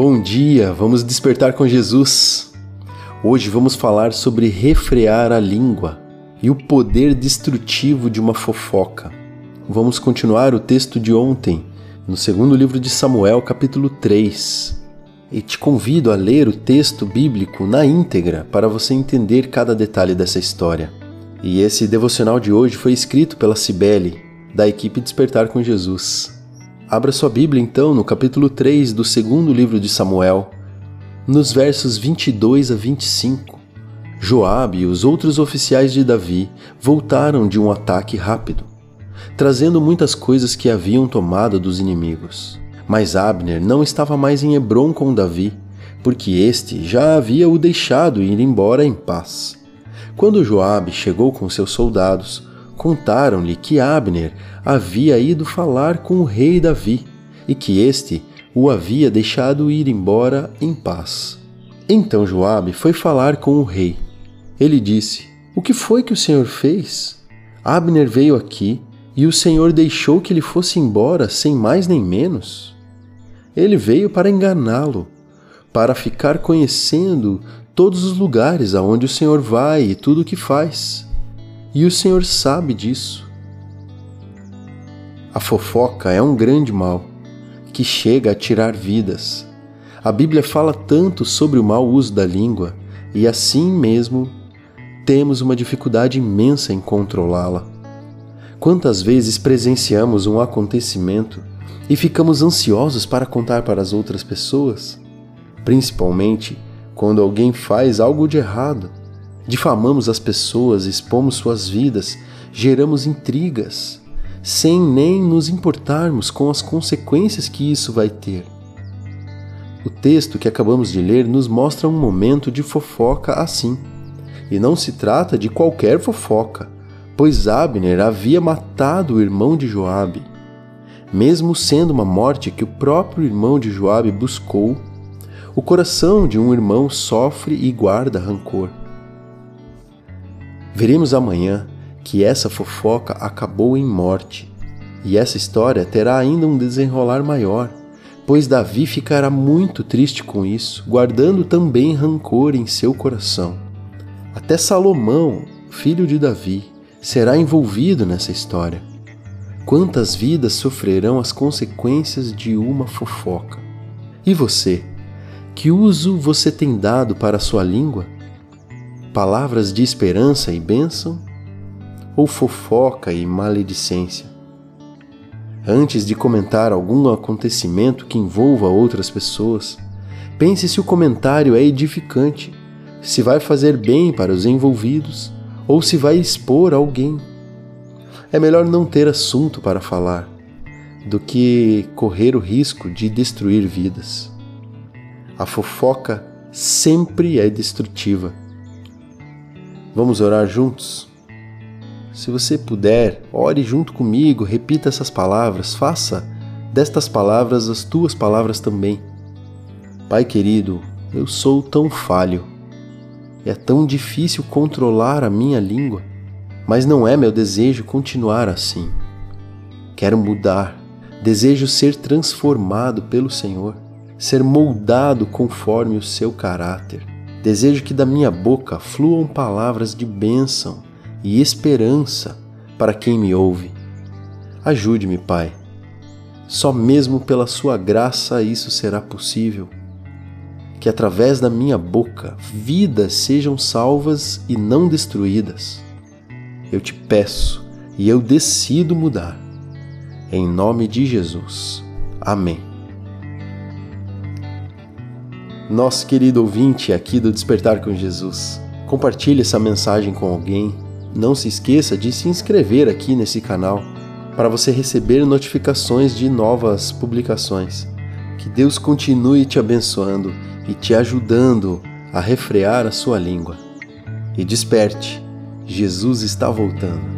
Bom dia, vamos despertar com Jesus. Hoje vamos falar sobre refrear a língua e o poder destrutivo de uma fofoca. Vamos continuar o texto de ontem, no segundo livro de Samuel, capítulo 3. E te convido a ler o texto bíblico na íntegra para você entender cada detalhe dessa história. E esse devocional de hoje foi escrito pela Cibele, da equipe Despertar com Jesus. Abra sua Bíblia então no capítulo 3 do segundo livro de Samuel, nos versos 22 a 25. Joabe e os outros oficiais de Davi voltaram de um ataque rápido, trazendo muitas coisas que haviam tomado dos inimigos. Mas Abner não estava mais em Hebron com Davi, porque este já havia o deixado ir embora em paz. Quando Joabe chegou com seus soldados, contaram-lhe que Abner havia ido falar com o rei Davi e que este o havia deixado ir embora em paz. Então Joabe foi falar com o rei. Ele disse: O que foi que o Senhor fez? Abner veio aqui e o Senhor deixou que ele fosse embora sem mais nem menos. Ele veio para enganá-lo, para ficar conhecendo todos os lugares aonde o Senhor vai e tudo o que faz. E o Senhor sabe disso. A fofoca é um grande mal que chega a tirar vidas. A Bíblia fala tanto sobre o mau uso da língua e assim mesmo temos uma dificuldade imensa em controlá-la. Quantas vezes presenciamos um acontecimento e ficamos ansiosos para contar para as outras pessoas? Principalmente quando alguém faz algo de errado Difamamos as pessoas, expomos suas vidas, geramos intrigas, sem nem nos importarmos com as consequências que isso vai ter. O texto que acabamos de ler nos mostra um momento de fofoca assim. E não se trata de qualquer fofoca, pois Abner havia matado o irmão de Joabe. Mesmo sendo uma morte que o próprio irmão de Joabe buscou, o coração de um irmão sofre e guarda rancor. Veremos amanhã que essa fofoca acabou em morte, e essa história terá ainda um desenrolar maior, pois Davi ficará muito triste com isso, guardando também rancor em seu coração. Até Salomão, filho de Davi, será envolvido nessa história. Quantas vidas sofrerão as consequências de uma fofoca? E você? Que uso você tem dado para a sua língua? Palavras de esperança e bênção ou fofoca e maledicência? Antes de comentar algum acontecimento que envolva outras pessoas, pense se o comentário é edificante, se vai fazer bem para os envolvidos ou se vai expor alguém. É melhor não ter assunto para falar do que correr o risco de destruir vidas. A fofoca sempre é destrutiva Vamos orar juntos? Se você puder, ore junto comigo, repita essas palavras, faça destas palavras as tuas palavras também. Pai querido, eu sou tão falho. É tão difícil controlar a minha língua, mas não é meu desejo continuar assim. Quero mudar, desejo ser transformado pelo Senhor, ser moldado conforme o seu caráter. Desejo que da minha boca fluam palavras de bênção e esperança para quem me ouve. Ajude-me, Pai. Só mesmo pela Sua graça isso será possível. Que através da minha boca vidas sejam salvas e não destruídas. Eu te peço e eu decido mudar. Em nome de Jesus. Amém. Nosso querido ouvinte aqui do Despertar com Jesus, compartilhe essa mensagem com alguém. Não se esqueça de se inscrever aqui nesse canal para você receber notificações de novas publicações. Que Deus continue te abençoando e te ajudando a refrear a sua língua. E desperte, Jesus está voltando.